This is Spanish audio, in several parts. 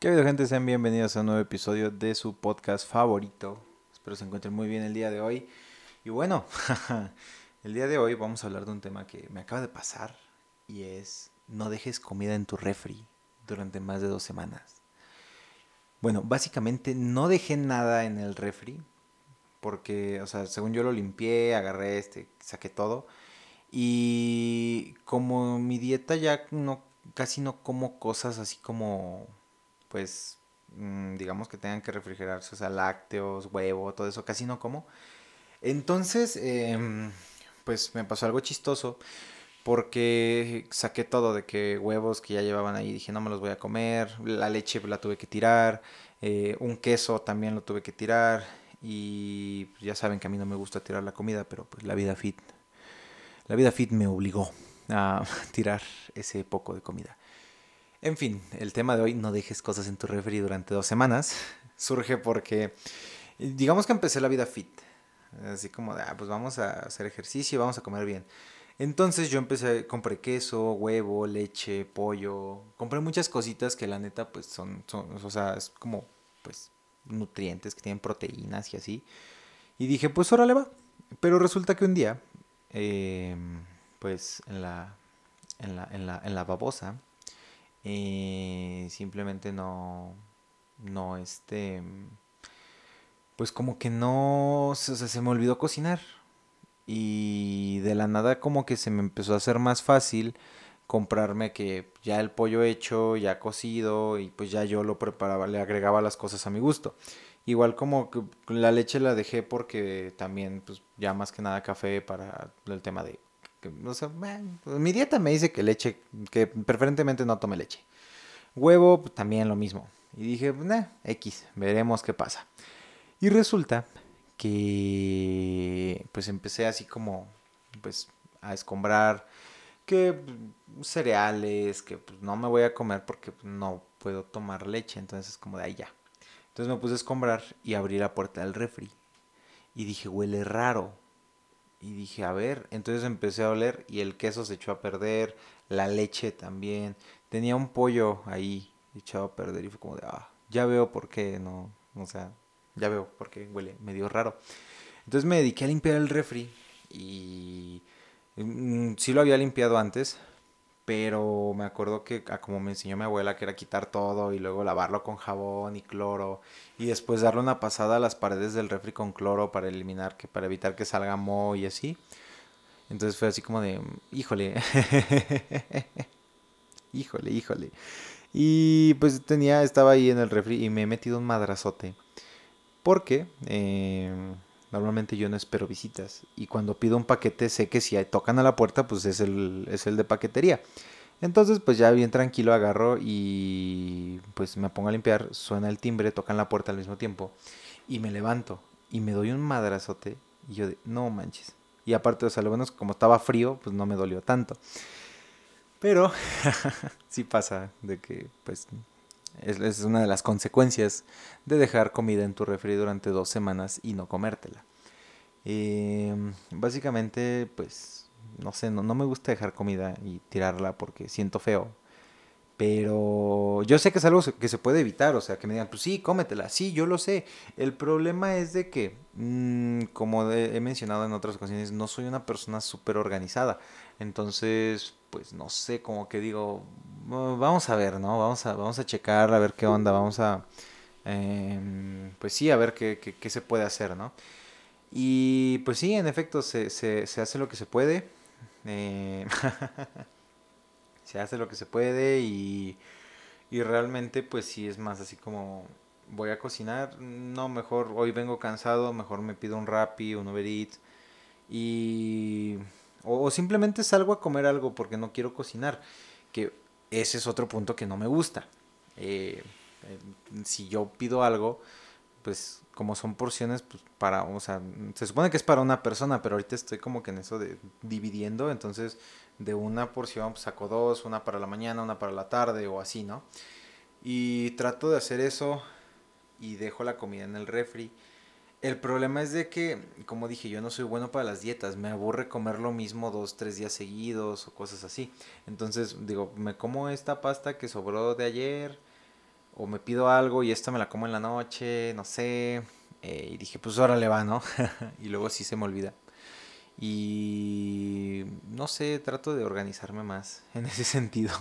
¿Qué habido gente? Sean bienvenidos a un nuevo episodio de su podcast favorito. Espero se encuentren muy bien el día de hoy. Y bueno, el día de hoy vamos a hablar de un tema que me acaba de pasar y es no dejes comida en tu refri durante más de dos semanas. Bueno, básicamente no dejé nada en el refri porque, o sea, según yo lo limpié, agarré este, saqué todo. Y como mi dieta ya no, casi no como cosas así como, pues, mm, digamos que tengan que refrigerarse, o sea, lácteos, huevo, todo eso, casi no como. Entonces, em, pues me pasó algo chistoso porque saqué todo de que huevos que ya llevaban ahí, dije no me los voy a comer, la leche la tuve que tirar, eh, un queso también lo tuve que tirar y ya saben que a mí no me gusta tirar la comida, pero pues la vida fit, la vida fit me obligó a tirar ese poco de comida. En fin, el tema de hoy, no dejes cosas en tu refri durante dos semanas, surge porque digamos que empecé la vida fit, así como de, ah, pues vamos a hacer ejercicio, vamos a comer bien. Entonces yo empecé, compré queso, huevo, leche, pollo, compré muchas cositas que la neta pues son, son o sea, es como pues nutrientes que tienen proteínas y así. Y dije, pues órale va. Pero resulta que un día, em, pues en la, en la, en la, en la babosa, eh, simplemente no, no, este, pues como que no, o sea, se me olvidó cocinar. Y de la nada como que se me empezó a hacer más fácil comprarme que ya el pollo hecho, ya cocido y pues ya yo lo preparaba, le agregaba las cosas a mi gusto. Igual como que la leche la dejé porque también pues ya más que nada café para el tema de no sé, pues, mi dieta me dice que leche, que preferentemente no tome leche. Huevo pues, también lo mismo. Y dije, nah, X, veremos qué pasa. Y resulta que pues empecé así como pues a escombrar que mm, cereales, que pues, no me voy a comer porque pues, no puedo tomar leche, entonces es como de ahí ya. Entonces me puse a escombrar y abrí la puerta del refri. Y dije, huele raro. Y dije, a ver, entonces empecé a oler y el queso se echó a perder, la leche también. Tenía un pollo ahí echado a perder y fue como de, ah, ya veo por qué no, o sea, ya veo por qué huele medio raro. Entonces me dediqué a limpiar el refri y Mm, sí lo había limpiado antes, pero me acuerdo que ah, como me enseñó mi abuela que era quitar todo y luego lavarlo con jabón y cloro y después darle una pasada a las paredes del refri con cloro para eliminar que para evitar que salga moho y así. Entonces fue así como de, híjole. híjole, híjole. Y pues tenía estaba ahí en el refri y me he metido un madrazote. Porque eh, Normalmente yo no espero visitas. Y cuando pido un paquete sé que si tocan a la puerta, pues es el, es el de paquetería. Entonces, pues ya bien tranquilo agarro y pues me pongo a limpiar, suena el timbre, tocan la puerta al mismo tiempo y me levanto y me doy un madrazote y yo de, no manches. Y aparte, o sea, lo bueno es que como estaba frío, pues no me dolió tanto. Pero sí pasa de que pues es, una de las consecuencias de dejar comida en tu refri durante dos semanas y no comértela. Em, básicamente, pues, no sé, no, no me gusta dejar comida y tirarla porque siento feo. Pero yo sé que es algo que se puede evitar, o sea, que me digan, pues sí, cómetela, sí, yo lo sé. El problema es de que, mm, como he mencionado en otras ocasiones, no soy una persona súper organizada. Entonces, pues no sé, como que digo, vamos a ver, ¿no? Vamos a, vamos a checar, a ver qué onda, vamos a, em, pues sí, a ver qué, qué, se puede hacer, ¿no? Y pues sí, en efecto, se, se, se hace lo que se puede. Eh, se hace lo que se puede y, y realmente pues sí es más así como voy a cocinar, no, mejor hoy vengo cansado, mejor me pido un Rappi, un Uber Eats y o, simplemente salgo a comer algo porque no quiero cocinar. Que ese es otro punto que no me gusta. Eh, eh, si yo pido algo, pues como son porciones, pues para, o sea, se supone que es para una persona, pero ahorita estoy como que en eso de dividiendo, entonces de una porción pues, saco dos, una para la mañana, una para la tarde o así, ¿no? Y trato de hacer eso y dejo la comida en el refri el problema es de que, como dije, yo no soy bueno para las dietas. Me aburre comer lo mismo dos, tres días seguidos o cosas así. Entonces, digo, me como esta pasta que sobró de ayer o me pido algo y esta me la como en la noche, no sé. Eh, y dije, pues ahora le va, ¿no? y luego sí se me olvida. Y no sé, trato de organizarme más en ese sentido.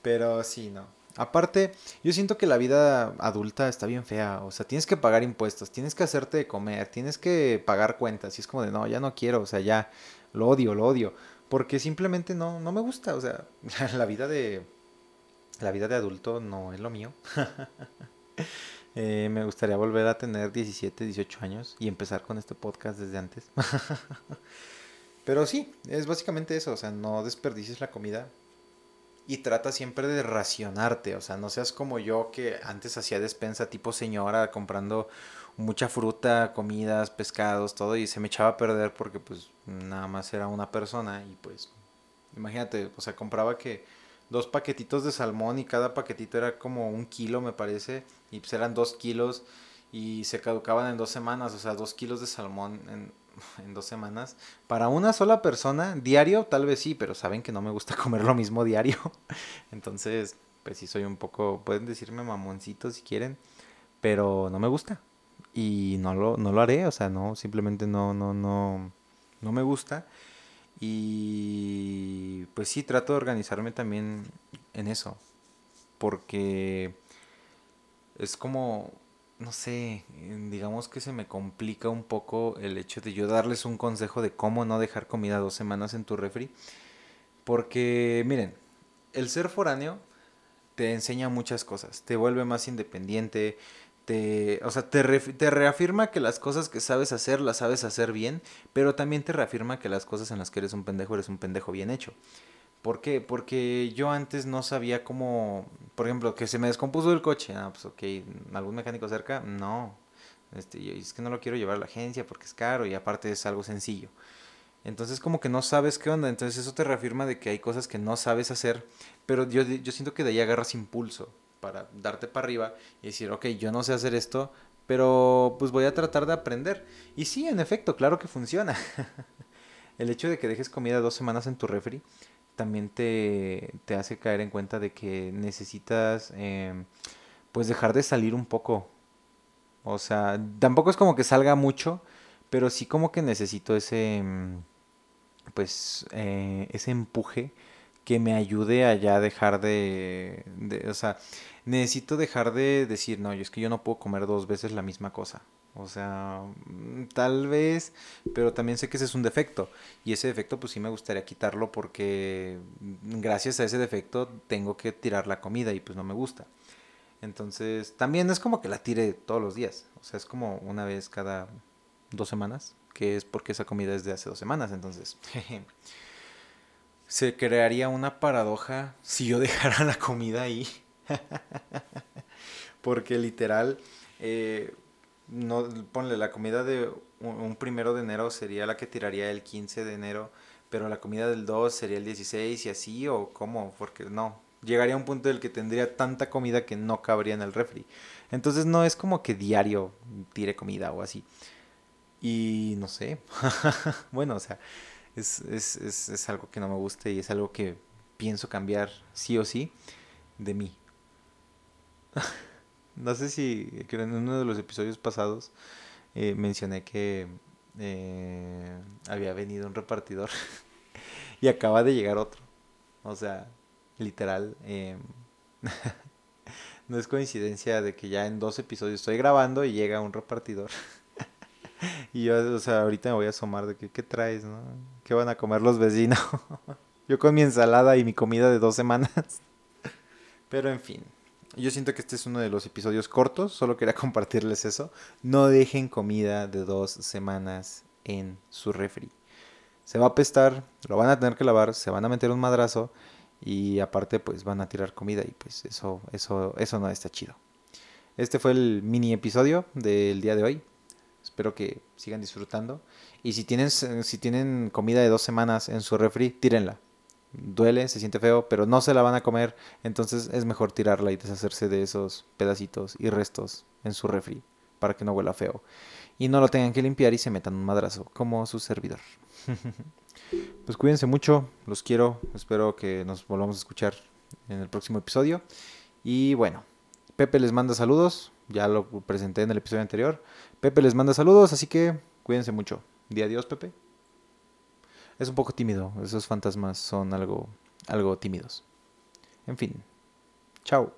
Pero sí, no. Aparte, yo siento que la vida adulta está bien fea. O sea, tienes que pagar impuestos, tienes que hacerte comer, tienes que pagar cuentas. Y es como de, no, ya no quiero, o sea, ya lo odio, lo odio. Porque simplemente no, no me gusta. O sea, la vida de. La vida de adulto no es lo mío. Eh, me gustaría volver a tener 17, 18 años y empezar con este podcast desde antes. Pero sí, es básicamente eso. O sea, no desperdicies la comida y trata siempre de racionarte, o sea, no seas como yo que antes hacía despensa tipo señora comprando mucha fruta, comidas, pescados, todo y se me echaba a perder porque pues nada más era una persona y pues imagínate, o sea, compraba que dos paquetitos de salmón y cada paquetito era como un kilo me parece y pues eran dos kilos y se caducaban en dos semanas, o sea, dos kilos de salmón en en dos semanas. Para una sola persona, diario, tal vez sí, pero saben que no me gusta comer lo mismo diario. Entonces, pues sí soy un poco, pueden decirme mamoncito si quieren, pero no me gusta. Y no lo, no lo haré, o sea, no, simplemente no, no, no, no me gusta. Y pues sí, trato de organizarme también en eso. Porque es como no sé, digamos que se me complica un poco el hecho de yo darles un consejo de cómo no dejar comida dos semanas en tu refri. Porque, miren, el ser foráneo te enseña muchas cosas, te vuelve más independiente, te, o sea, te, te reafirma que las cosas que sabes hacer las sabes hacer bien, pero también te reafirma que las cosas en las que eres un pendejo eres un pendejo bien hecho. ¿Por qué? Porque yo antes no sabía cómo, por ejemplo, que se me descompuso el coche. Ah, pues ok, ¿algún mecánico cerca? No. Este, es que no lo quiero llevar a la agencia porque es caro y aparte es algo sencillo. Entonces como que no sabes qué onda. Entonces eso te reafirma de que hay cosas que no sabes hacer. Pero yo, yo siento que de ahí agarras impulso para darte para arriba y decir, ok, yo no sé hacer esto, pero pues voy a tratar de aprender. Y sí, en efecto, claro que funciona. el hecho de que dejes comida dos semanas en tu refri también te, te hace caer en cuenta de que necesitas em, pues dejar de salir un poco. O sea, tampoco es como que salga mucho, pero sí como que necesito ese em, pues eh, ese empuje que me ayude a ya dejar de, de, o sea, necesito dejar de decir, no, yo es que yo no puedo comer dos veces la misma cosa. O sea, mm, tal vez, pero también sé que ese es un defecto. Y ese defecto pues sí me gustaría quitarlo porque mm, gracias a ese defecto tengo que tirar la comida y pues no me gusta. Entonces, también es como que la tire todos los días. O sea, es como una vez cada dos semanas, que es porque esa comida es de hace dos semanas. Entonces, se crearía una paradoja si yo dejara la comida ahí. porque literal... Eh, no ponle la comida de un, primero de enero sería la que tiraría el 15 de enero, pero la comida del 2 sería el 16 y así o cómo, porque no, llegaría a un punto en el que tendría tanta comida que no cabría en el refri. Entonces no es como que diario tire comida o así. Y no sé, bueno, o sea, es, es, es, es algo que no me gusta y es algo que pienso cambiar sí o sí de mí. No sé si en uno de los episodios pasados eh, mencioné que eh, había venido un repartidor y acaba de llegar otro. O sea, literal. Em, no es coincidencia de que ya en dos episodios estoy grabando y llega un repartidor. y yo, o sea, ahorita me voy a asomar de que, ¿qué traes, no? ¿Qué van a comer los vecinos? yo con mi ensalada y mi comida de dos semanas. Pero en fin, yo siento que este es uno de los episodios cortos, solo quería compartirles eso. No dejen comida de dos semanas en su refri. Se va a apestar, lo van a tener que lavar, se van a meter un madrazo y aparte pues van a tirar comida y pues eso, eso, eso no está chido. Este fue el mini episodio del día de hoy. Espero que sigan disfrutando. Y si tienen, si tienen comida de dos semanas en su refri, tírenla duele, se siente feo, pero no se la van a comer, entonces es mejor tirarla y deshacerse de esos pedacitos y restos en su refri para que no huela feo y no lo tengan que limpiar y se metan un madrazo como su servidor. pues cuídense mucho, los quiero, espero que nos volvamos a escuchar en el próximo episodio Y bueno, Pepe les manda saludos, ya lo presenté en el episodio anterior. Pepe les manda saludos, así que cuídense mucho. Día adiós, Pepe. Es un poco tímido, esos fantasmas son algo, algo tímidos. En fin, chao.